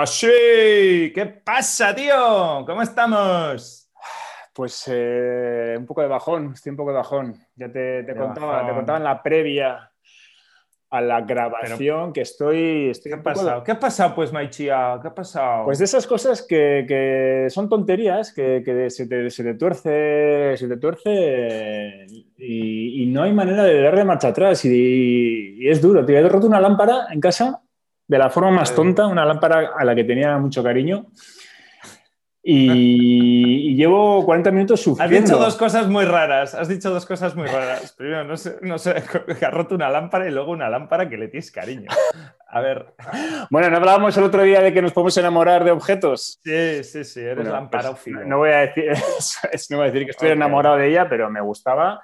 Así, ¿qué pasa, tío? ¿Cómo estamos? Pues eh, un poco de bajón, estoy un poco de bajón. Ya te, contaba, te contaba en la previa a la grabación que estoy... estoy ¿Qué ha pasado? ¿Qué ha pasado, pues, Maichia? ¿Qué ha pasado? Pues de esas cosas que, son tonterías, que, se, te, tuerce, se te tuerce y, no hay manera de darle marcha atrás y, es duro. Te he roto una lámpara en casa de la forma más tonta, una lámpara a la que tenía mucho cariño. Y, llevo 40 minutos sufriendo. Has dicho dos cosas muy raras. Has dicho dos cosas muy raras. Primero, no sé, no sé, has roto una lámpara y luego una lámpara que le tienes cariño. A ver. Bueno, ¿no hablábamos el otro día de que nos podemos enamorar de objetos? Sí, sí, sí, eres bueno, pues, no, voy a decir, no voy a decir que estoy enamorado de ella, pero me gustaba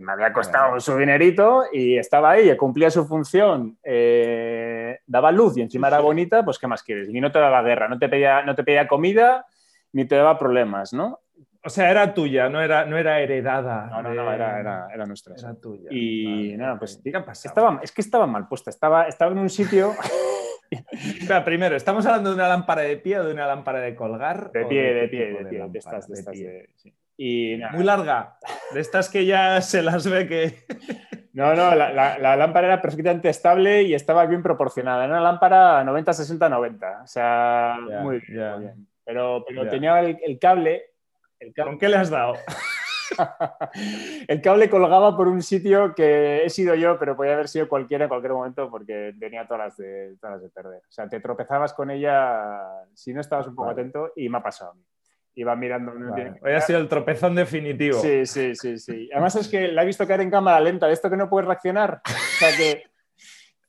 me había costado su dinerito y estaba ahí, cumplía su función, eh, daba luz y encima era bonita, pues ¿qué más quieres? Y no te daba guerra, no te pedía, no te pedía comida ni te daba problemas, ¿no? O sea, era tuya, no era, no era heredada. No, no, no, era, era, era nuestra. Era tuya. Y nada, pues estaba, es que estaba mal puesta, estaba, estaba en un sitio... primero, ¿estamos hablando de una lámpara de pie o de una lámpara de colgar? De pie, de, pie, de, pie, de estas, de estas. De, y Muy larga. De estas que ya se las ve que. No, no, la, lámpara era perfectamente estable y estaba bien proporcionada. Era una lámpara 90-60-90. O sea, muy, bien. Pero, pero tenía el, cable, ¿Con qué le has dado? el cable colgaba por un sitio que he sido yo, pero podía haber sido cualquiera en cualquier momento porque tenía todas las de, todas de perder. O sea, te tropezabas con ella si no estabas un poco atento y me ha pasado a mí iba mirando. Hoy ha sido el tropezón definitivo. Sí, sí, sí, sí. Además es que la he visto caer en cámara lenta, de esto que no puedes reaccionar. O sea que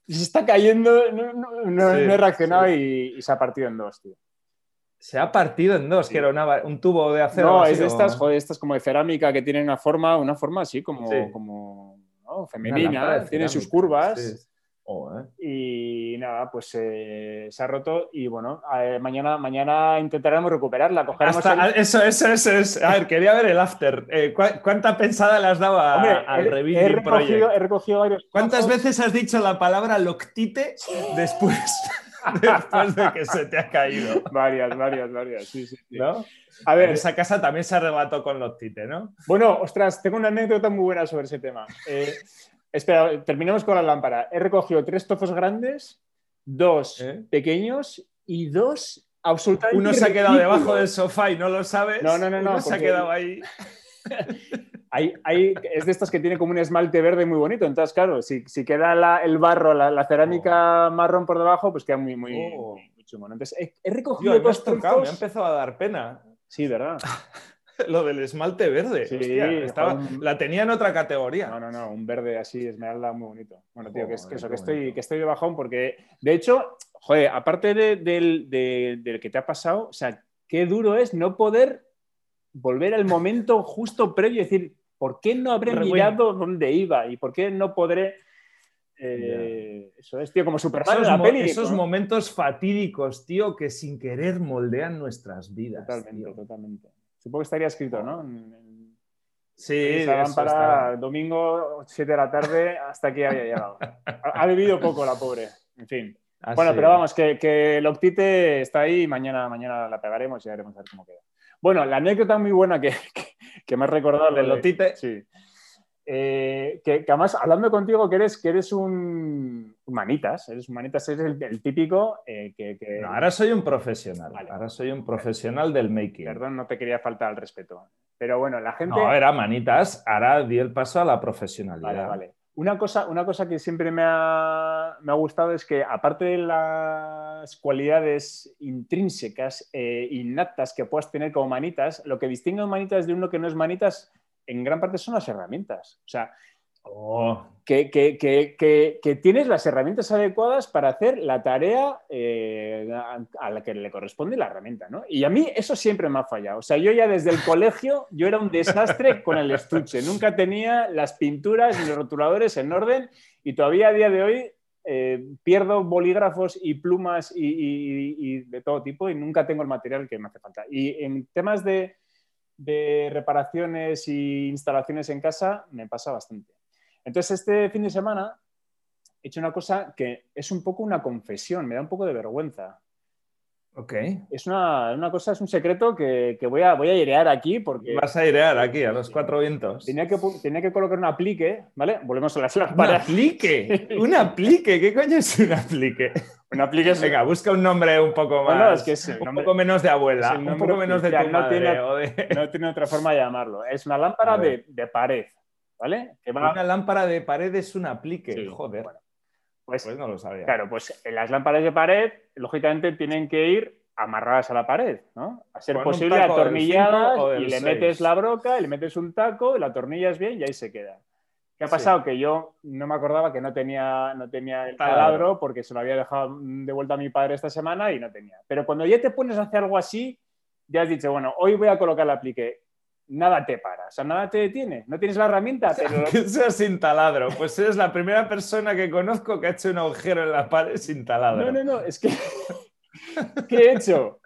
se está cayendo, no, he reaccionado y, se ha partido en dos, tío. Se ha partido en dos, que era un tubo de acero. No, es de estas, joder, estas como de cerámica que tienen una forma, una forma así como, como femenina, tiene sus curvas. Y nada, pues eh, se ha roto y bueno, eh, mañana, mañana intentaremos recuperarla. Eso, eso, eso es. A ver, quería ver el after. Eh, ¿Cuánta pensada le has dado al he, he recogido, he recogido varios ¿Cuántas veces has dicho la palabra loctite después, después de que se te ha caído? Varias, varias, varias. Sí, sí, ¿No? A ver, esa casa también se arrebató con loctite, ¿no? Bueno, ostras, tengo una anécdota muy buena sobre ese tema. Espera, terminemos con la lámpara. He recogido tres tozos grandes, dos ¿Eh? pequeños y dos absolutamente. Uno se ha quedado debajo del sofá y no lo sabes. No, no, no, no. se ha quedado ahí. hay, es de estas que tiene como un esmalte verde muy bonito. Entonces, claro, si, queda el barro, la, cerámica oh. marrón por debajo, pues queda muy, muy, oh. Entonces, he, recogido dos tocado, Me ha empezado a dar pena. Sí, ¿verdad? lo del esmalte verde. Sí, estaba, la tenía en otra categoría. No, no, no, un verde así, esmeralda muy bonito. Bueno, tío, que, es, que eso, que estoy, que estoy de bajón porque, de hecho, joder, aparte del, que te ha pasado, o sea, qué duro es no poder volver al momento justo previo y decir, ¿por qué no habré mirado dónde iba? ¿Y por qué no podré...? Eh, eso es, tío, como Superman esos, la peli, esos momentos fatídicos, tío, que sin querer moldean nuestras vidas. Totalmente, totalmente. Supongo que estaría escrito, ¿no? sí, para domingo, 7 de la tarde, hasta aquí había llegado. ha, bebido poco la pobre, en fin. Ah, bueno, pero vamos, que, que el Octite está ahí y mañana, mañana la pegaremos y veremos a ver cómo queda. Bueno, la anécdota muy buena que, que, me has recordado. del Octite. Sí. Eh, que, además, hablando contigo, que eres, que eres un manitas, eres un manitas, eres el, típico eh, que, ahora soy un profesional, ahora soy un profesional del making. Perdón, no te quería faltar al respeto. Pero bueno, la gente... No, era manitas, ahora di el paso a la profesionalidad. Vale, vale. Una cosa, una cosa que siempre me ha, me ha, gustado es que, aparte de las cualidades intrínsecas, e innatas que puedas tener como manitas, lo que distingue a un manitas de uno que no es manitas en gran parte son las herramientas. O sea, oh. que, tienes las herramientas adecuadas para hacer la tarea eh, a, la que le corresponde la herramienta. ¿no? Y a mí eso siempre me ha fallado. O sea, yo ya desde el colegio, yo era un desastre con el estuche. Nunca tenía las pinturas ni los rotuladores en orden y todavía a día de hoy eh, pierdo bolígrafos y plumas y, de todo tipo y nunca tengo el material que me hace falta. Y en temas de de reparaciones e instalaciones en casa me pasa bastante. Entonces, este fin de semana he hecho una cosa que es un poco una confesión, me da un poco de vergüenza. Ok. Es una, una cosa, es un secreto que, que voy, a, voy a airear aquí porque Vas a airear aquí, a los cuatro vientos. tenía que, tenía que colocar un aplique, ¿vale? Volvemos a las ¡Un lámparas. aplique! ¡Un aplique! ¿Qué coño es un aplique? Un aplique es, Venga, busca un nombre un poco más. Bueno, es que es un poco menos de abuela, un poco menos de tu no madre. tiene- o de- no tiene otra forma de llamarlo. Es una lámpara de, de pared, ¿vale? Que va- Una lámpara de pared es un aplique. Sí, Joder. bueno, pues, Pues no lo sabía. claro, pues las lámparas de pared, lógicamente, tienen que ir amarradas a la pared, ¿no? A ser Con posible atornilladas y le seis. metes la broca, y le metes un taco, y la atornillas bien y ahí se queda. ¿Qué ha Sí. pasado? Que yo no me acordaba que no tenía, no tenía el Taladro. porque se lo había dejado de vuelta a mi padre esta semana y no tenía. Pero cuando ya te pones a hacer algo así, ya has dicho, bueno, hoy voy a colocar el aplique. Nada te para, o sea, nada te detiene. No tienes la herramienta, pero Que sea sin taladro. Pues eres la primera persona que conozco que ha hecho un agujero en la pared sin taladro. No, no, no, es que. ¿Qué he hecho?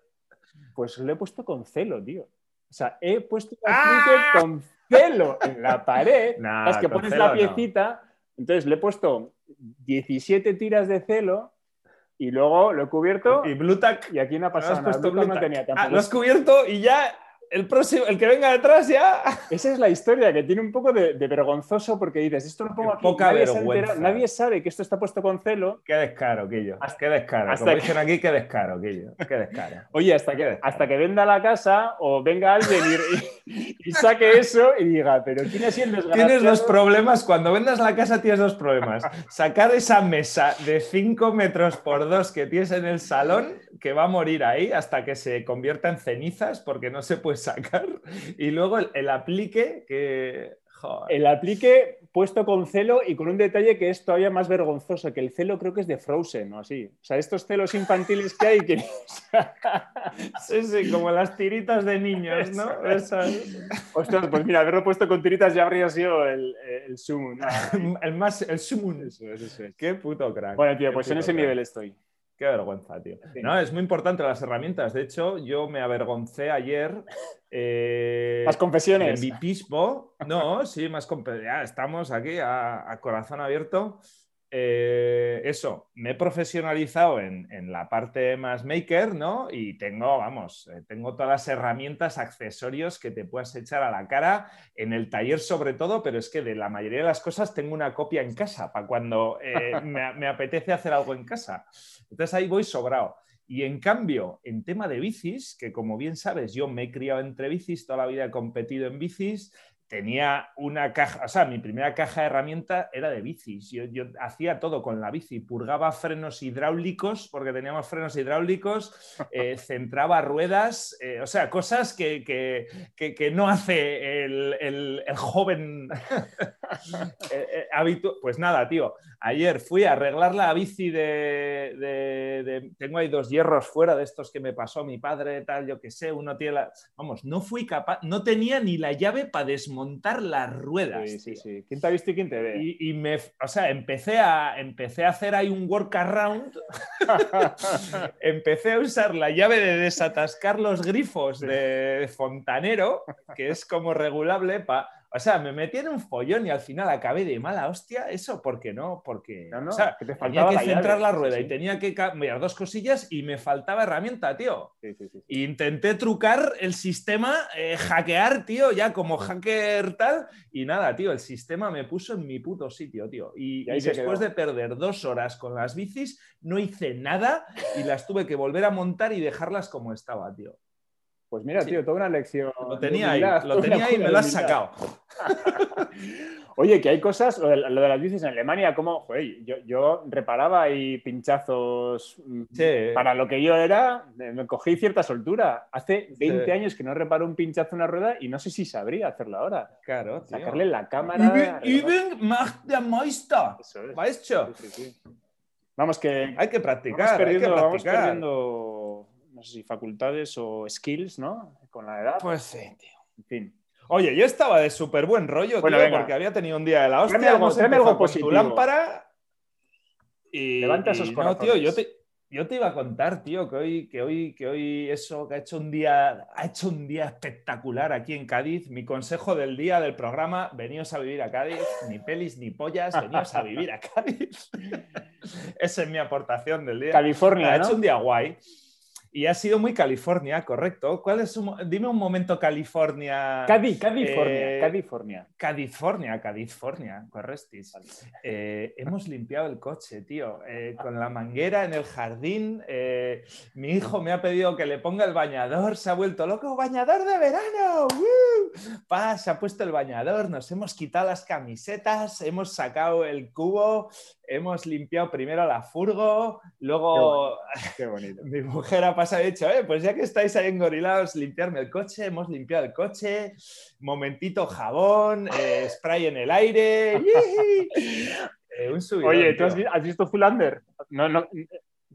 Pues lo he puesto con celo, tío. O sea, he puesto ¡Ah! con celo en la pared. Nah, es que pones la no. piecita, entonces le he puesto 17 tiras de celo y luego lo he cubierto Y Blue Tack. y aquí no ha has pasado nada. Blue no Tack. tenía Ah, lo has cubierto y ya el próximo, el que venga detrás ya. Esa es la historia que tiene un poco de, de vergonzoso porque dices, esto lo pongo Qué aquí, poca nadie, vergüenza. enterado, nadie sabe que esto está puesto con celo. Qué descaro, Quillo. Hasta- Qué descaro. hasta Como que- dicen aquí, qué descaro, Quillo. Qué descaro. Oye, hasta que, hasta que venda la casa o venga alguien y, y- y saque eso y diga, pero ¿quién sido el desgraciado? Tienes dos problemas. Cuando vendas la casa tienes dos problemas. Sacar esa mesa de 5 metros por 2 que tienes en el salón, que va a morir ahí hasta que se convierta en cenizas porque no se puede sacar. Y luego el, el aplique que... joder. El aplique puesto con celo y con un detalle que es todavía más vergonzoso, que el celo creo que es de Frozen o así. O sea, estos celos infantiles que hay que... Sí, sí, como las tiritas de niños, ¿no? Esas. Ostras, pues mira, haberlo puesto con tiritas ya habría sido el, el. ¿no? El más, el sumun. Eso es, eso es. Qué puto crack. Bueno, tío, pues en ese crack. nivel estoy. Qué vergüenza, tío. No, es muy importante las herramientas. De hecho, yo me avergoncé ayer. eh, Las confesiones. de mi pismo. No, sí, más ya estamos aquí a, a corazón abierto. Eh, eso, me he profesionalizado en, en la parte más maker, ¿no? Y tengo, vamos, eh, tengo todas las herramientas, accesorios que te puedas echar a la cara en el taller sobre todo, pero es que de la mayoría de las cosas tengo una copia en casa para cuando eh, me, me apetece hacer algo en casa. Entonces ahí voy sobrado. Y en cambio, en tema de bicis, que como bien sabes, yo me he criado entre bicis, toda la vida he competido en bicis, tenía una caja, o sea, mi primera caja de herramienta era de bicis. Yo, yo hacía todo con la bici, purgaba frenos hidráulicos, porque teníamos frenos hidráulicos, eh, centraba ruedas, eh, o sea, cosas que, que- que- que no hace el, el- el joven eh, eh, habitu- Pues nada, tío, ayer fui a arreglar la bici de, de- de- Tengo ahí dos hierros fuera de estos que me pasó mi padre, tal, yo que sé, uno tiene la... Vamos, no fui capaz, no tenía ni la llave para desmontar las ruedas. Sí, sí, tío. sí. ¿Quién te ha visto y quién te ve? Y, y me, o sea, empecé a, empecé a hacer ahí un workaround, empecé a usar la llave de desatascar los grifos de fontanero, que es como regulable, pa, o sea, me metí en un follón y al final acabé de mala hostia, eso, ¿por qué no? Porque, No, no, o sea, que te tenía que la centrar llave, la rueda sí. y tenía que cambiar dos cosillas y me faltaba herramienta, tío. Sí, sí, sí. Intenté trucar el sistema, eh, hackear, tío, ya como hacker tal, y nada, tío, el sistema me puso en mi puto sitio, tío. Y, después quedó. de perder dos horas con las bicis, no hice nada y las tuve que volver a montar y dejarlas como estaba, tío. Pues mira, Sí. tío, toda una lección. Lo tenía ahí, lo tenía ahí y me lo has sacado. Oye, que hay cosas, lo de, lo de las bicis en Alemania, como, joder, yo, yo reparaba ahí pinchazos mm, Sí. para lo que yo era, me cogí cierta soltura. Hace 20 Sí. años que no reparo un pinchazo en una rueda y no sé si sabría hacerlo ahora. Claro, tío. Sacarle la cámara. Üben, macht der Meister. Eso es. Sí. Vamos que Hay que vamos practicar, hay que vamos practicar. perdiendo, no sé si facultades o skills, ¿no? Con la edad. Pues sí, tío. En fin. Oye, yo estaba de súper buen rollo, Bueno, tío, venga. porque había tenido un día de la hostia. Tráeme algo- tráeme algo positivo. Tu lámpara y, Levanta y esos no, corazones. tío, yo te... yo te iba a contar, tío, que hoy, que hoy, que hoy eso, que ha hecho un día, ha hecho un día espectacular aquí en Cádiz. Mi consejo del día del programa, veníos a vivir a Cádiz, ni pelis ni pollas, veníos a vivir a Cádiz. Esa es mi aportación del día. California. Ha hecho un día guay. Y ha sido muy California, correcto. ¿Cuál es un, dime un momento California. Cádiz, California, eh, California. California, California, correctis. Eh, hemos limpiado el coche, tío, eh, con la manguera en el jardín. mi hijo me ha pedido que le ponga el bañador, se ha vuelto loco, bañador de verano. Pa, se ha puesto el bañador, nos hemos quitado las camisetas, hemos sacado el cubo, hemos limpiado primero la furgo, luego qué bonito, mi mujer ha pasado y dicho, eh, pues ya que estáis ahí engorilados, limpiarme el coche, hemos limpiado el coche, momentito jabón, eh, spray en el aire. Eh, Oye, ¿tú has, visto Fullander? No, no.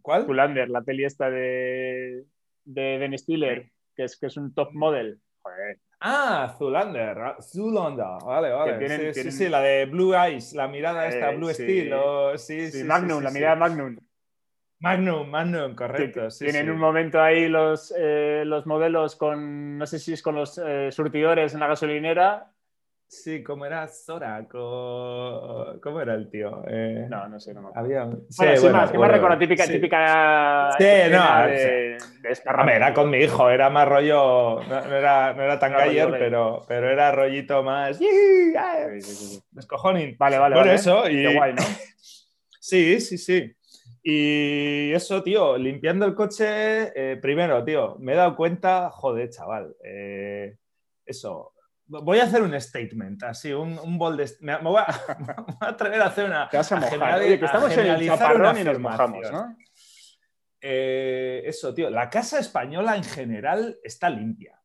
¿Cuál? Fullander, la peli esta de, de Ben Stiller, que es, que es un top model. Joder. Ah, Zulander, Zulander, vale, vale. sí, sí, la de Blue Eyes, la mirada esta, Blue Steel, sí, sí, Magnum, la mirada Magnum. Magnum, Magnum, correcto. Tienen un momento ahí los, eh, los modelos con, no sé si es con los eh, surtidores en la gasolinera Sí, ¿cómo era Zora? ¿Cómo era el tío? Eh, no, no sé, no me acuerdo. Había... Sí, bueno, sí, más, que me recuerdo, típica, sí. típica sí, no, de, de era con mi hijo, era más rollo, no, era, no era tan no, galler, pero, pero era rollito más... Descojoning. Vale, vale, Bueno, vale. eso y... Qué guay, ¿no? sí, sí, sí. Y eso, tío, limpiando el coche, eh, primero, tío, me he dado cuenta, joder, chaval, eh, eso, Voy a hacer un statement, así, un, un bold. Me, me, voy a, me, voy a, atrever a hacer una. Te vas a mojar. Oye, que estamos en el chaparrón y nos mojamos, ¿no? Eh, eso, tío. La casa española en general está limpia.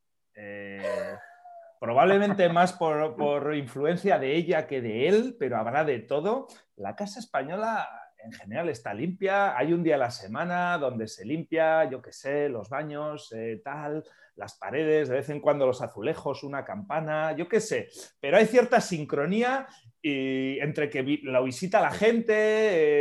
Probablemente más por, por, influencia de ella que de él, pero habrá de todo. La casa española en general está limpia. Hay un día a la semana donde se limpia, yo qué sé, los baños, eh, tal las paredes, de vez en cuando los azulejos, una campana, yo qué sé, pero hay cierta sincronía y entre que lo visita la gente,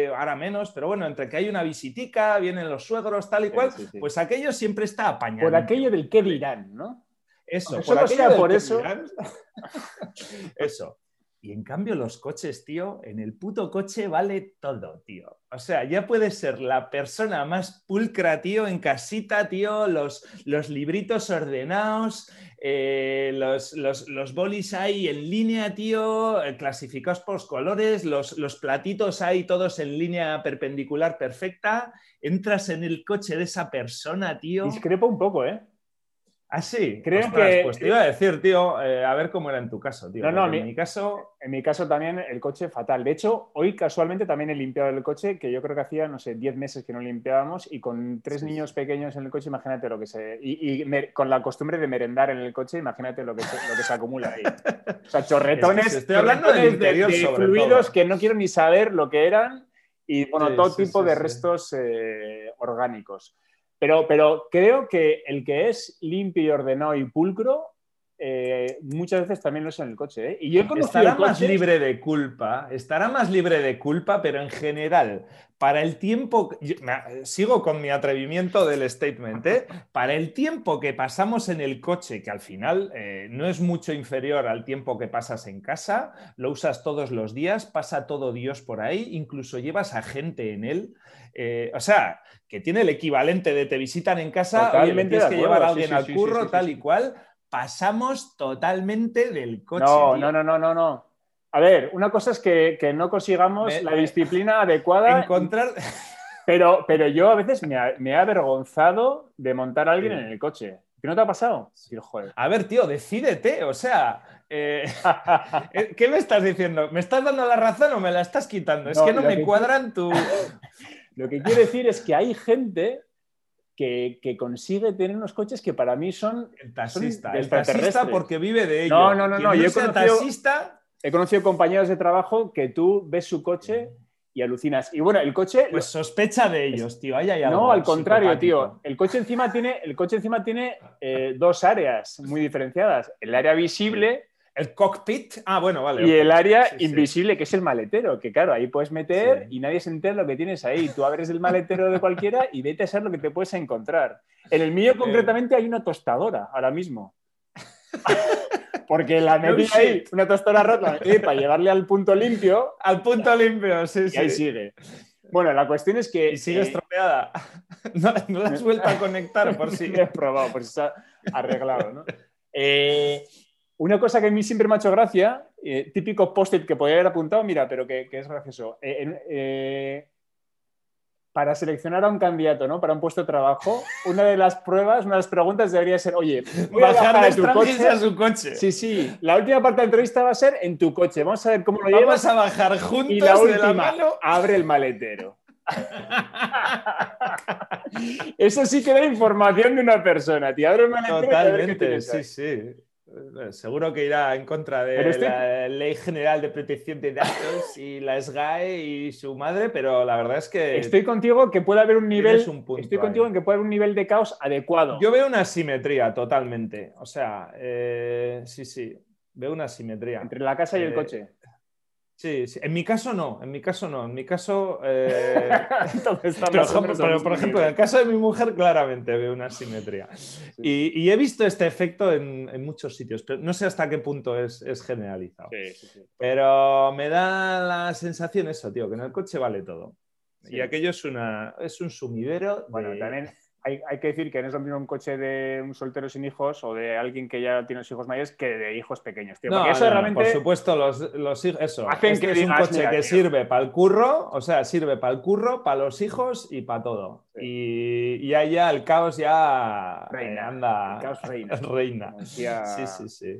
eh, ahora menos, pero bueno, entre que hay una visitica, vienen los suegros, tal y cual, sí, sí, sí. pues aquello siempre está apañado. Por aquello del qué dirán, ¿no? Eso, por, aquello por eso. eso. Y en cambio los coches, tío, en el puto coche vale todo, tío. O sea, ya puedes ser la persona más pulcra, tío, en casita, tío, los, los libritos ordenados, eh, los, los, los, bolis ahí en línea, tío, eh, clasificados por colores, los, los platitos ahí todos en línea perpendicular perfecta. Entras en el coche de esa persona, tío. Discrepo un poco, ¿eh? Ah, sí. Creo Ostras, que. Pues te iba a decir, tío, eh, a ver cómo era en tu caso, tío. No, no, en mi, mi caso. En mi caso también el coche fatal. De hecho, hoy casualmente también he limpiado el coche, que yo creo que hacía, no sé, 10 meses que no limpiábamos, y con tres sí. niños pequeños en el coche, imagínate lo que se. Y, y me, con la costumbre de merendar en el coche, imagínate lo que se, lo que se acumula ahí. O sea, chorretones. Es que estoy hablando del interior de, de sobre fluidos todo. que no quiero ni saber lo que eran, y bueno, Sí, todo sí, tipo de restos eh, orgánicos. Pero, pero creo que el que es limpio y ordenado y pulcro, eh, muchas veces también lo es en el coche. ¿eh? Y yo he conocido Estará coches... más libre de culpa, estará más libre de culpa, pero en general, para el tiempo, yo, me, sigo con mi atrevimiento del statement, ¿eh? para el tiempo que pasamos en el coche, que al final eh, no es mucho inferior al tiempo que pasas en casa, lo usas todos los días, pasa todo Dios por ahí, incluso llevas a gente en él, eh, o sea, que tiene el equivalente de te visitan en casa, Totalmente oye, tienes que llevar a alguien sí, al sí, curro, sí, tal y cual, pasamos totalmente del coche. No, tío. no, no, no, no, no. A ver, una cosa es que, que no consigamos Me- la me- disciplina adecuada, Encontrar. pero, pero yo a veces me ha, me he avergonzado de montar a alguien en el coche. ¿Qué no te ha pasado? Sí, joder. A ver, tío, decídete. O sea, eh, eh, ¿qué me estás diciendo? ¿Me estás dando la razón o me la estás quitando? Es que no me que- cuadran tu. Lo que quiero decir es que hay gente que, que consigue tener unos coches que para mí son... El taxista. Son El taxista porque vive de ello. No, no, no, no, yo he conocido- taxista, He conocido compañeros de trabajo que tú ves su coche y alucinas. Y bueno, el coche... pues sospecha de ellos, tío. Ahí hay algo No, al contrario, tío. El coche encima tiene, el coche encima tiene eh, dos áreas muy diferenciadas. El área visible, El cockpit. Ah, bueno, vale. Y el área Sí, sí. invisible, que es el maletero, que claro, ahí puedes meter Sí. y nadie se entera lo que tienes ahí. Tú abres el maletero de cualquiera y vete a saber lo que te puedes encontrar. En el mío, concretamente, hay una tostadora ahora mismo. Porque la metí ahí, una tostadora rota, para llevarle al punto limpio Al punto limpio, sí, y sí. ahí sigue. Bueno, la cuestión es que. Y sigue eh, estropeada. No, no la has vuelto a conectar por si. He probado, pues está arreglado, ¿no? Eh, una cosa que a mí siempre me ha hecho gracia, eh, típico post-it que podría haber apuntado, mira, pero que, que es gracioso. Eh, eh, para seleccionar a un candidato, ¿no? Para un puesto de trabajo, una de las pruebas, una de las preguntas debería ser, oye, voy a Bajar de tu coche. a su coche. Sí, sí. La última parte de la entrevista va a ser en tu coche. Vamos a ver cómo lo llevas. Vamos a bajar juntos Y la de la última, mano. abre el maletero. Eso sí que da información de una persona, tío. Abre el maletero y a ver qué Totalmente, sí, sí. Eh, Seguro que irá en contra de estoy- la Ley General de Protección de Datos y la SGAE y su madre, pero la verdad es que Estoy contigo que puede haber un nivel. Un estoy contigo ahí. en que puede haber un nivel de caos adecuado. yo veo una simetría totalmente. O sea, eh, sí, sí, veo una simetría. Entre la casa y el Eh, coche. Sí, sí. En mi caso no, en mi caso no. En mi caso... eh, Entonces Pero, por ejemplo, en el caso de mi mujer, claramente veo una simetría. Y, y he visto este efecto en, en muchos sitios, pero no sé hasta qué punto es, es generalizado. Sí, sí, sí. Pero me da la sensación eso, tío, que en el coche vale todo. Sí. Y aquello es, una, es un sumidero. Bueno, de- también hay, hay que decir que no es lo mismo un coche de un soltero sin hijos o de alguien que ya tiene los hijos mayores que de hijos pequeños, tío. No, eso no, realmente. por supuesto, los, los eso. Hacen este que es un digas, coche "Mira, que tío". sirve para el curro, o sea, sirve para el curro, para los hijos y para todo. Sí. Y, y ahí ya el caos ya Reina. eh, anda. El caos reina. reina. Sí, sí, sí.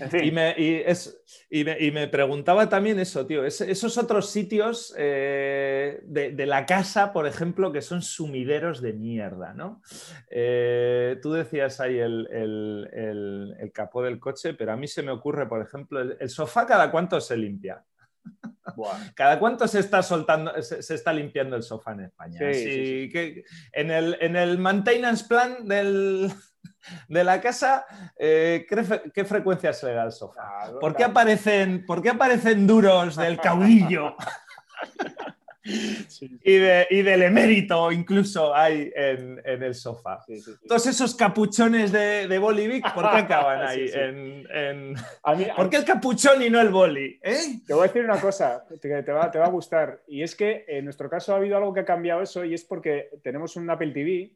En fin. Y me, y es- y me- y me preguntaba también eso, tío, es- esos otros sitios eh, de, de la casa, por ejemplo, que son sumideros de mierda, ¿no? Eh, tú decías ahí el, el- el- el capó del coche, pero a mí se me ocurre, por ejemplo, el, sofá cada cuánto se limpia. Buah. ¿Cada cuánto se está soltando, se, se está limpiando el sofá en España? Sí, que en, el, en el maintenance plan del, de la casa, eh, ¿qué, fre- qué frecuencia se le da al sofá? ¿Por qué aparecen, por qué aparecen duros del caudillo Sí, y, de- y del emérito incluso hay en, en el sofá? sí, sí, sí. Todos esos capuchones de, de Bolivic, ¿por qué acaban ahí? Sí, sí. En, en- A mí, ¿Por qué el capuchón y no el boli? ¿Eh? Te voy a decir una cosa que te va, te va a gustar. Y es que en nuestro caso ha habido algo que ha cambiado eso y es porque tenemos un Apple TV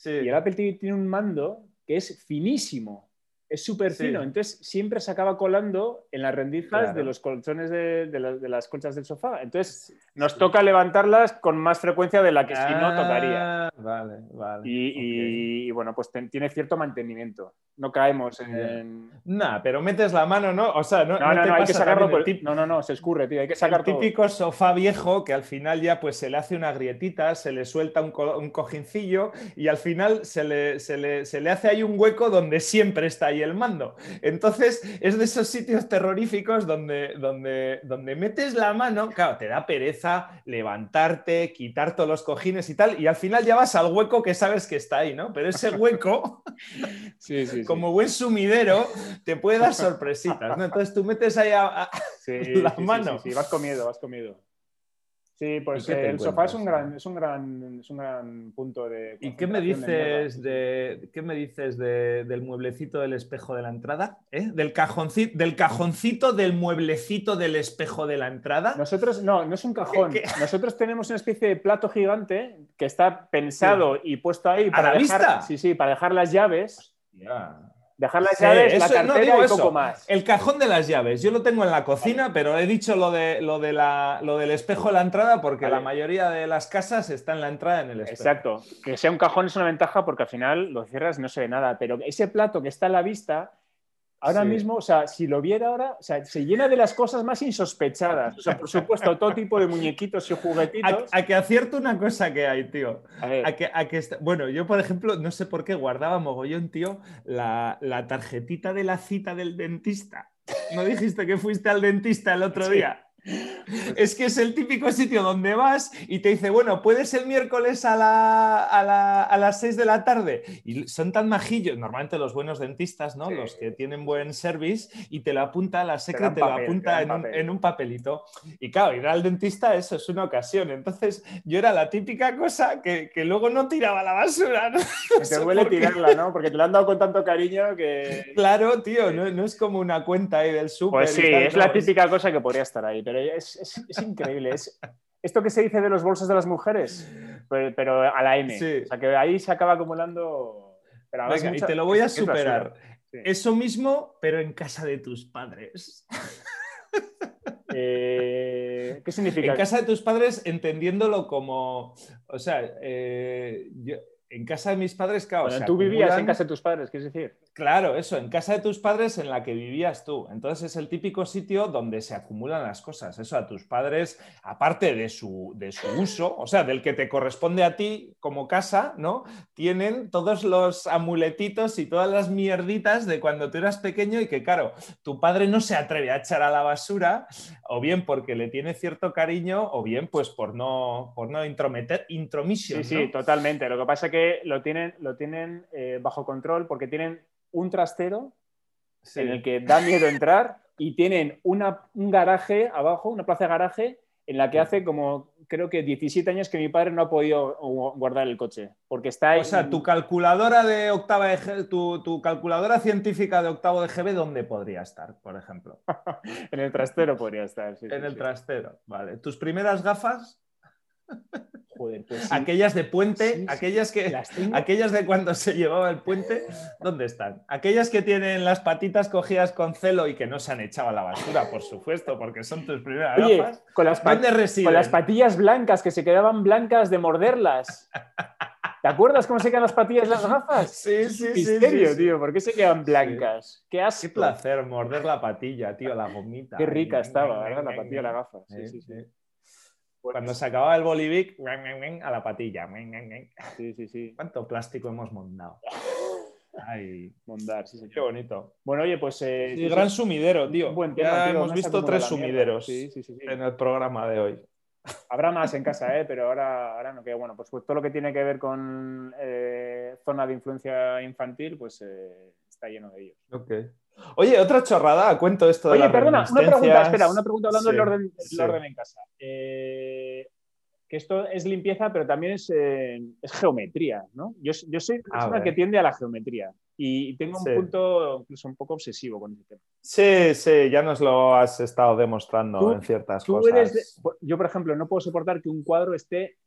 Sí. y el Apple TV tiene un mando que es finísimo. Es súper Sí. fino. Entonces siempre se acaba colando en las rendijas Claro. de los colchones de, de la- de las colchas del sofá. Entonces nos toca levantarlas con más frecuencia de la que si no tocaría. Ah, Vale, vale. Y, ok. y- y, bueno, pues ten- tiene cierto mantenimiento. No caemos en. Nah, pero metes la mano, ¿no? O sea, no, No, no, te no, hay que sacarlo. por- el tip- No, no, no, se escurre, tío. Hay que el sacar todo. típico sofá viejo que al final ya pues se le hace una grietita, se le suelta un, co- un cojincillo y al final se le, se, le, se le hace ahí un hueco donde siempre está ahí el mando. Entonces es de esos sitios terroríficos donde, donde, donde metes la mano, claro, te da pereza levantarte, quitar todos los cojines y tal, y al final ya vas al hueco que sabes que está ahí, ¿no? Pero ese hueco... Sí, sí, sí. como buen sumidero, te puede dar sorpresitas, ¿no? Entonces tú metes ahí a- a- la sí, mano. Vas comiendo, vas comiendo. Sí, pues ¿Y qué te eh, el sofá es un, gran, es, un gran, es un gran punto de. ¿Y qué me dices de, qué me dices de- del mueblecito del espejo de la entrada? ¿Eh? Del, cajoncito, del cajoncito del mueblecito del espejo de la entrada. Nosotros, no, no es un cajón. ¿Qué- Nosotros tenemos una especie de plato gigante que está pensado y puesto ahí para la dejar, vista? Sí, sí, para dejar las llaves. Dejar las Sí, llaves, la eso- cartera y poco más. El cajón de las llaves. Yo lo tengo en la cocina, pero he dicho lo, de, lo, de la, lo del espejo de la entrada porque Vale. la mayoría de las casas está en la entrada en el espejo. Exacto. Que sea un cajón es una ventaja porque al final lo cierras y no se ve nada. Pero ese plato que está a la vista, ahora Sí. mismo, o sea, si lo viera ahora, o sea, se llena de las cosas más insospechadas. O sea, por supuesto, todo tipo de muñequitos y A, juguetitos. a que acierto una cosa que hay, tío. A ver, A que, a que está- Bueno, yo, por ejemplo, no sé por qué guardaba mogollón, tío, la, la tarjetita de la cita del dentista. ¿No dijiste que fuiste al dentista el otro Sí. día? Es que es el típico sitio donde vas y te dice, bueno, puedes el miércoles a, las 6 de la tarde. Y son tan majillos, normalmente los buenos dentistas, ¿no? Los que tienen buen service y te lo apunta, la secreta te, lo apunta en un, papelito. Y claro, ir al dentista, eso es una ocasión. Entonces, yo era la típica cosa que, luego no tiraba la basura. ¿no? te duele tirarla, ¿no? Porque te la han dado con tanto cariño que. Claro, tío, no, es como una cuenta ahí del súper. Pues sí, es la típica cosa que podría estar ahí pero es, increíble. Es, esto que se dice de los bolsos de las mujeres, pero, a la M. O sea, que ahí se acaba acumulando. y te lo voy a superar. Eso mismo, pero en casa de tus padres. Eh, ¿Qué significa? En casa de tus padres, entendiéndolo como. O sea, eh, en casa de mis padres, claro. tú vivías en casa de tus padres, ¿quieres decir? Claro, eso, en casa de tus padres en la que vivías tú. Entonces es el típico sitio donde se acumulan las cosas. Eso a tus padres, aparte de su, de su uso, o sea, del que te corresponde a ti como casa, ¿no? Tienen todos los amuletitos y todas las mierditas de cuando tú eras pequeño y que, claro, tu padre no se atreve a echar a la basura, o bien porque le tiene cierto cariño, o bien pues por no, por no intrometer, intromisión. Sí, sí, totalmente. Lo que pasa es que lo tienen, lo tienen eh, bajo control porque tienen un trastero en el que da miedo entrar y tienen una, un garaje abajo, una plaza de garaje en la que hace como creo que 17 años que mi padre no ha podido guardar el coche porque está O sea, tu calculadora de octava de tu, tu, calculadora científica de octavo de GB ¿dónde podría estar, por ejemplo? en el trastero podría estar, En el trastero, vale. ¿Tus primeras gafas? Pues aquellas de puente, aquellas que aquellas de cuando se llevaba el puente, ¿dónde están? Aquellas que tienen las patitas cogidas con celo y que no se han echado a la basura, por supuesto, porque son tus primeras gafas. Con las, con las patillas blancas que se quedaban blancas de morderlas. ¿Te acuerdas cómo se quedan las patillas las gafas? Sí, sí, Misterio, tío. ¿Por qué se quedan blancas? Qué asco. Qué placer morder la patilla, tío, la gomita. Qué rica estaba, ¿verdad? La patilla la gafa. Sí, sí, sí. Pues Cuando se acababa el bolivic, a la patilla. Sí, sí, sí. ¿Cuánto plástico hemos montado? Ay, mondar, sí, Qué bonito. Bueno, oye, pues. Eh, gran sumidero, tío. ya hemos visto tres sumideros en el programa de hoy. Habrá más en casa, ¿eh? pero ahora, ahora no queda. Bueno, pues, pues, todo lo que tiene que ver con eh, zona de influencia infantil, pues eh, está lleno de ellos. Ok. Oye, otra chorrada, cuento esto de Oye, perdona, una pregunta, espera, una pregunta hablando del orden, orden, en casa. Eh, que esto es limpieza, pero también es, eh, geometría, ¿no? Yo, yo soy una persona que tiende a la geometría y tengo un punto incluso un poco obsesivo con ese tema. Sí, sí, ya nos lo has estado demostrando en ciertas cosas. yo, por ejemplo, no puedo soportar que un cuadro esté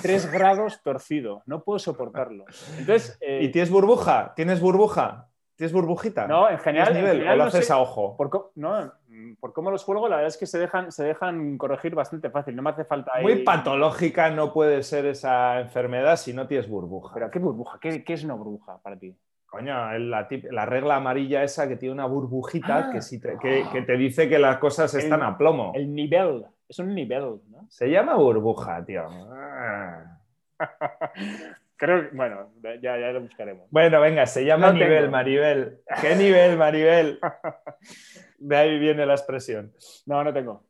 tres grados torcido. No puedo soportarlo. Entonces, eh, ¿Y tienes burbuja? ¿Tienes burbuja? ¿Tienes burbujita? No, en general. Nivel, ¿O lo haces a ojo? Por, no, por cómo los juego, la verdad es que se dejan, se dejan corregir bastante fácil. No me hace falta. Muy patológica no puede ser esa enfermedad si no tienes burbuja. ¿Pero qué burbuja? ¿Qué, es una burbuja para ti? Coño, la, la, regla amarilla esa que tiene una burbujita que, te, que, te, dice que las cosas están a plomo. El nivel. Es un nivel, ¿no? Se llama burbuja, tío. Creo que, bueno, ya, ya lo buscaremos. Bueno, venga, se llama nivel, Maribel. ¿Qué nivel, Maribel? De ahí viene la expresión. No, no tengo.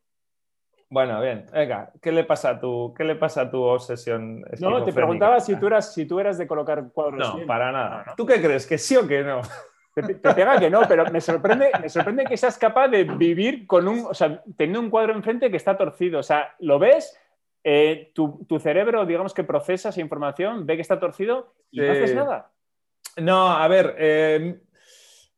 Bueno, bien, venga, ¿qué le pasa a tu, qué le pasa a tu obsesión? No, te preguntaba si tú eras, si tú eras de colocar cuadros. No, para nada. ¿Tú qué crees? ¿Que sí o que no? Te, pega que no, pero me sorprende, me sorprende que seas capaz de vivir con un, o sea, teniendo un cuadro enfrente que está torcido. O sea, lo ves eh, tu, cerebro, digamos que procesa esa información, ve que está torcido y no haces nada. No, a ver, eh,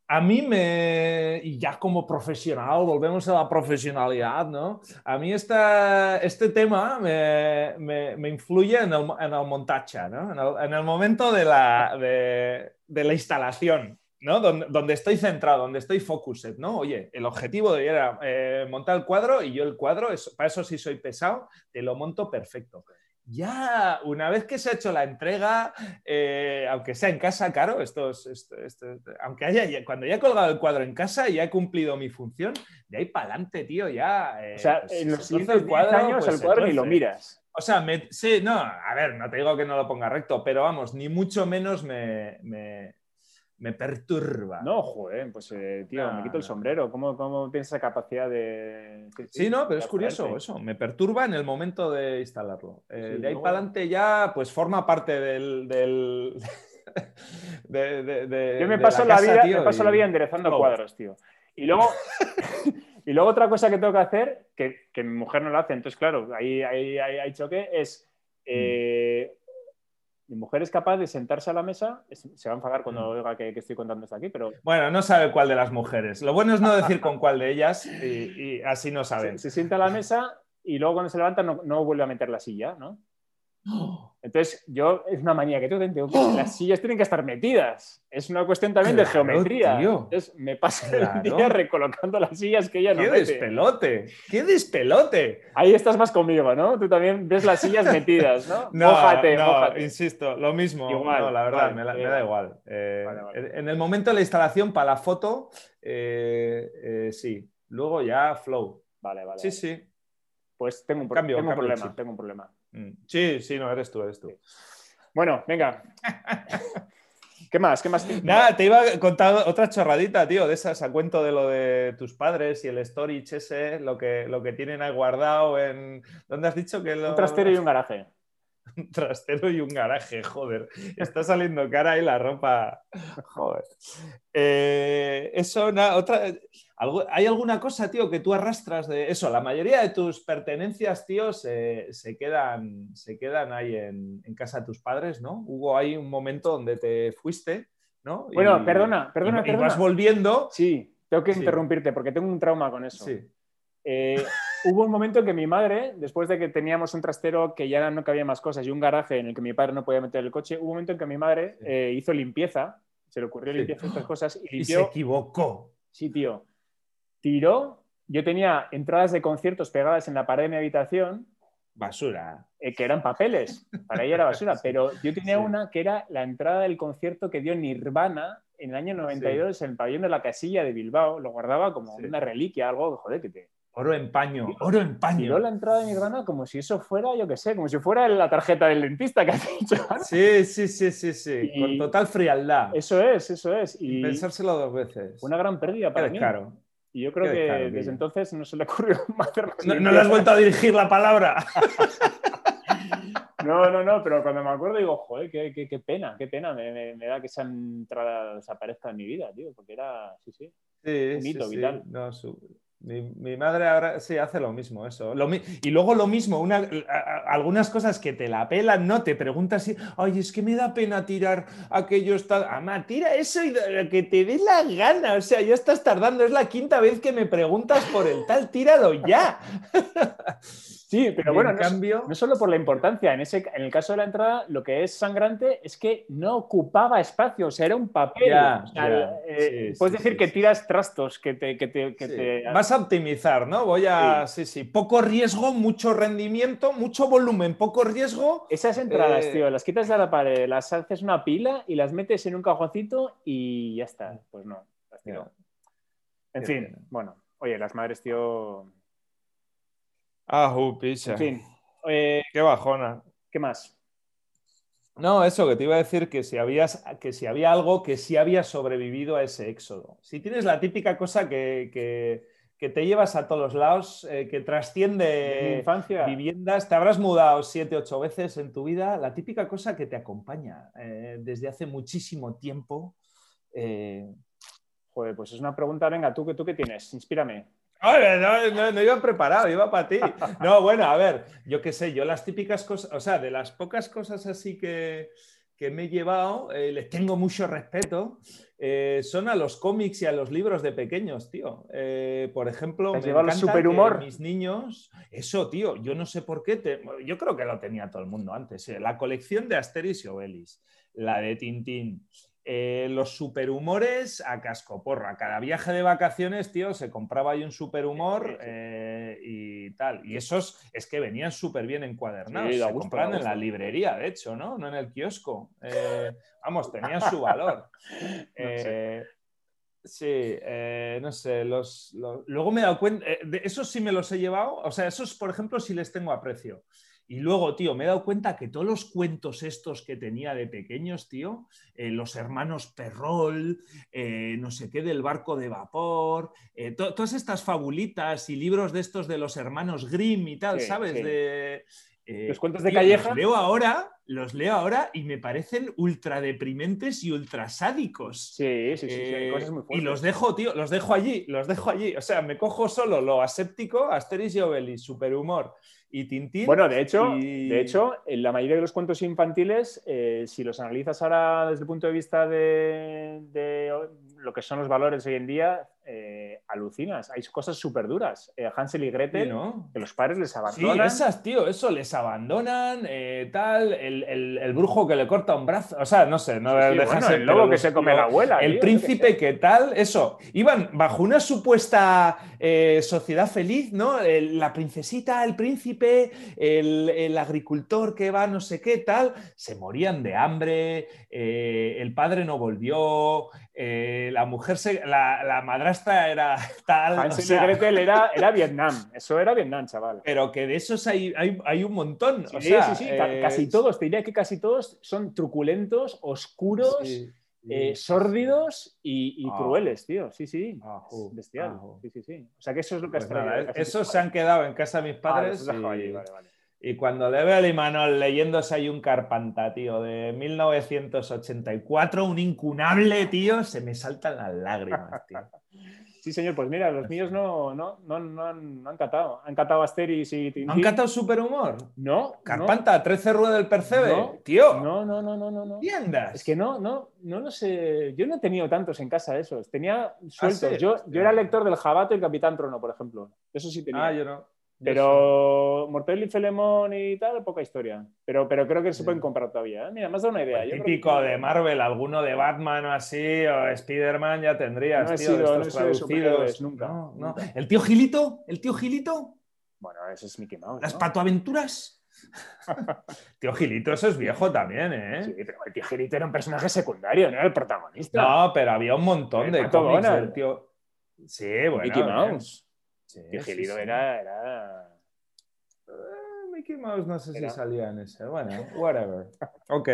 a mí me, y ya como profesional, volvemos a la profesionalidad, ¿no? A mí esta, este tema me, me, influye en el, en el montaje, ¿no? En el, momento de la, de, de la instalación. ¿No? Donde, estoy centrado, donde estoy focused, ¿no? Oye, el objetivo de era eh, montar el cuadro y yo el cuadro, para eso sí soy pesado, te lo monto perfecto. Ya, una vez que se ha hecho la entrega, eh, aunque sea en casa, claro, esto, aunque haya, cuando ya he colgado el cuadro en casa, ya he cumplido mi función, de ahí para adelante, tío, ya. Eh, o sea, pues, en los siguientes cuadro, años pues, el cuadro ni lo miras. O sea, sí, no, a ver, no te digo que no lo ponga recto, pero vamos, ni mucho menos me me perturba. No, joder, pues eh, tío, me quito el sombrero. ¿Cómo, ¿Cómo, tienes esa capacidad de...? Sí, no, pero es curioso eso. Me perturba en el momento de instalarlo. Eh, de ahí para adelante ya, pues forma parte del... de, Yo me paso, la, vida, me paso la vida enderezando cuadros, tío. Y luego... y luego otra cosa que tengo que hacer, que, que mi mujer no lo hace, entonces claro, ahí hay choque, es... Mm. Mi mujer es capaz de sentarse a la mesa, se va a enfadar cuando mm. oiga que, estoy contando esto aquí, pero... Bueno, no sabe cuál de las mujeres. Lo bueno es no decir con cuál de ellas y, así no saben. Se, se, sienta a la mesa y luego cuando se levanta no, no vuelve a meter la silla, ¿no? Entonces, yo es una manía que tengo, que las sillas tienen que estar metidas. Es una cuestión también de geometría. Entonces, me pasa el día recolocando las sillas que ella no ¡Qué despelote! ¡Qué despelote! Ahí estás más conmigo, ¿no? Tú también ves las sillas metidas, ¿no? no, insisto, lo mismo. Igual, la verdad, me, da igual. Eh, en el momento de la instalación para la foto, eh, eh, sí. Luego ya flow. Vale, vale. Sí, sí. Pues tengo un, cambio, tengo un problema. Tengo un problema. Mm. Sí, sí, no, eres tú, eres tú. Bueno, venga. ¿Qué más? ¿Qué más? Nada, te iba a contar otra chorradita, tío, de esas a cuento de lo de tus padres y el storage ese, lo que, lo que tienen ahí guardado en. ¿Dónde has dicho que lo... Un trastero y un garaje. un trastero y un garaje, joder. Está saliendo cara y la ropa. Joder. Eh, eso, otra. ¿Hay alguna cosa, tío, que tú arrastras de eso? La mayoría de tus pertenencias, tío, se, quedan, se quedan ahí en, casa de tus padres, ¿no? Hubo ahí un momento donde te fuiste, ¿no? Bueno, perdona, perdona, y, vas volviendo. Sí, tengo que interrumpirte porque tengo un trauma con eso. Sí. Eh, hubo un momento en que mi madre, después de que teníamos un trastero que ya no cabía más cosas y un garaje en el que mi padre no podía meter el coche, hubo un momento en que mi madre eh, hizo limpieza, se le ocurrió limpiar estas cosas y, se equivocó. Sí, tío tiró. Yo tenía entradas de conciertos pegadas en la pared de mi habitación. Basura. Eh, que eran papeles. Para ella era basura. Pero yo tenía una que era la entrada del concierto que dio Nirvana en el año 92 en el pabellón de la casilla de Bilbao. Lo guardaba como una reliquia, algo, joder, que te. Oro en paño, oro en paño. Tiró la entrada de Nirvana como si eso fuera, yo qué sé, como si fuera la tarjeta del dentista que has dicho. Sí, sí, sí, sí, sí. Con total frialdad. Eso es, eso es. Y pensárselo dos veces. Una gran pérdida para mí. Claro. Y yo creo que desde entonces no se le ocurrió más No, no le has vuelto a dirigir la palabra. No, no, no, pero cuando me acuerdo digo, joder, qué, qué, pena, qué pena me, da que esa entrada desaparezca en mi vida, tío, porque era, sí, sí, sí un mito vital. No, su, mi, madre ahora sí hace lo mismo, eso. y luego lo mismo, una, algunas cosas que te la pelan, ¿no? Te preguntas si, ay, es que me da pena tirar aquello. Está... Ama, tira eso y que te dé la gana. O sea, ya estás tardando. Es la quinta vez que me preguntas por el tal, tíralo ya. Sí, pero bueno, no, cambio... no solo por la importancia. En, ese, en el caso de la entrada, lo que es sangrante es que no ocupaba espacio, o sea, era un papel. Eh, puedes decir que tiras trastos, que te... Que te, Vas a optimizar, ¿no? Voy a... Sí. sí, Poco riesgo, mucho rendimiento, mucho volumen, poco riesgo. Esas entradas, eh, tío, las quitas de la pared, las haces una pila y las metes en un cajoncito y ya está. Pues no, En fin, bueno. Oye, las madres, tío Ah, pizza. En fin. Qué bajona. ¿Qué más? No, eso que te iba a decir que si, habías, que si había algo que sí había sobrevivido a ese éxodo. Si tienes la típica cosa que, te llevas a todos lados, eh, que trasciende viviendas, te habrás mudado siete, ocho veces en tu vida, la típica cosa que te acompaña eh, desde hace muchísimo tiempo. Eh, Joder, pues es una pregunta, venga, ¿tú, tú qué tienes? Inspírame. No, no, iba preparado, iba para ti. No, bueno, a ver, yo qué sé, yo las típicas cosas, o sea, de las pocas cosas así que, me he llevado, eh, les tengo mucho respeto, eh, son a los cómics y a los libros de pequeños, tío. Eh, por ejemplo, me encanta superhumor? mis niños, eso, tío, yo no sé por qué, yo creo que lo tenía todo el mundo antes, la colección de Asterix y Obelix, la de Tintín, eh, los superhumores a cascoporra. Cada viaje de vacaciones, tío, se compraba ahí un superhumor eh, y tal. Y esos es que venían súper bien encuadernados. se compraban en la librería, de hecho, ¿no? No en el kiosco. Eh, vamos, tenían su valor. Sí, no sé, los, luego me he dado cuenta, de esos sí me los he llevado, o sea, esos, por ejemplo, sí les tengo aprecio. Y luego, tío, me he dado cuenta que todos los cuentos estos que tenía de pequeños, tío, eh, los hermanos Perrol, eh, no sé qué, del barco de vapor, eh, todas estas fabulitas y libros de estos de los hermanos Grimm y tal, ¿sabes? De, los cuentos de Calleja. Los leo ahora, los leo ahora y me parecen ultra deprimentes y ultra sádicos. Sí, sí, sí, hay cosas muy fuertes. Y los dejo, tío, los dejo allí, los dejo allí. O sea, me cojo solo lo aséptico, Asterix y Obelix, superhumor y Tintín. Bueno, de hecho, de hecho, en la mayoría de los cuentos infantiles, eh, si los analizas ahora desde el punto de vista de, lo que son los valores hoy en día, eh, alucinas. Hay cosas súper duras. Eh, Hansel y Gretel, que los padres les abandonan. Sí, esas, tío, eso, les abandonan, tal, el, brujo que le corta un brazo, o sea, no sé, no el lobo que se come la abuela. El príncipe que tal, eso. Iban bajo una supuesta sociedad feliz, ¿no? la princesita, el príncipe, el, agricultor que va no sé qué, tal, se morían de hambre, el padre no volvió, la mujer, se, la, la madrastra era tal. Hansel Gretel era, era, Vietnam, eso era Vietnam, chaval. Pero que de esos hay, hay, hay un montón. Sí, sí, sí, casi todos, te diría que casi todos son truculentos, oscuros. Eh, sórdidos y, y ah. crueles, tío. Sí, sí. Ah, bestial. Ah, sí, sí, sí. O sea que eso es lo que has pues traído. Esos se han quedado en casa de mis padres. y... Vale, vale. Y cuando le veo a Imanol leyéndose ahí un Carpanta, tío, de 1984, un incunable, tío, se me saltan las lágrimas, tío. Sí, señor, pues mira, los míos no, no, no, no, han, no han catado. Han catado Asterix y Tintín. ¿Han catado Superhumor? No. Carpanta, 13 ruedas del Percebe. tío. No, no, no, no, no. no. andas? Es que no, no, no lo sé. Yo no he tenido tantos en casa esos. Tenía sueltos. yo, yo era lector del Jabato y Capitán Trono, por ejemplo. Eso sí tenía. Ah, yo no. Pero Mortel y Felemón y tal, poca historia. Pero, pero creo que se pueden comprar todavía. ¿eh? Mira, más da una idea. típico de Marvel, alguno de Batman o así, o Spider-Man ya tendrías. No he sido, no nunca, no, ¿El tío Gilito? ¿El tío Gilito? Bueno, ese es Mickey Mouse. ¿Las patoaventuras? tío Gilito, eso es viejo también, ¿eh? Sí, pero el tío Gilito era un personaje secundario, no era el protagonista. No, pero había un montón de cómics del tío. Sí, bueno. Mickey Mouse. Sí, era, era... Eh, Mickey Mouse no sé si salía en ese. Bueno, whatever. Ok.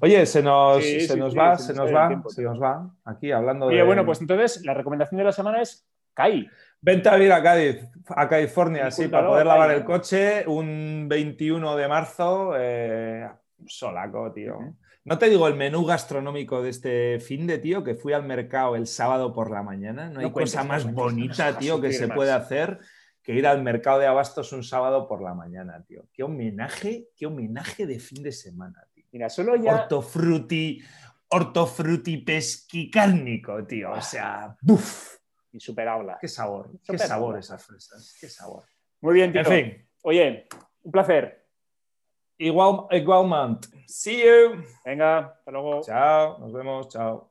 Oye, se nos, se nos va, se, nos va, se nos va. Aquí hablando Oye, bueno, pues entonces la recomendación de la semana es CAI. Vente a vivir a Cádiz, a California, sí, para poder lavar el coche un 21 de marzo. Eh, solaco, tío. No te digo el menú gastronómico de este fin de, tío, que fui al mercado el sábado por la mañana. No hay cosa más bonita, tío, que se puede hacer que ir al mercado de abastos un sábado por la mañana, tío. Qué homenaje, qué homenaje de fin de semana, tío. Mira, solo ya... Hortofruti, hortofruti pesquicárnico, tío. O sea, ¡buf! Insuperable. Qué sabor, qué sabor esas fresas, qué sabor. Muy bien, tío. En fin. Oye, un placer. Igual, igualmente. See you. Venga, hasta luego. Chao, nos vemos, chao.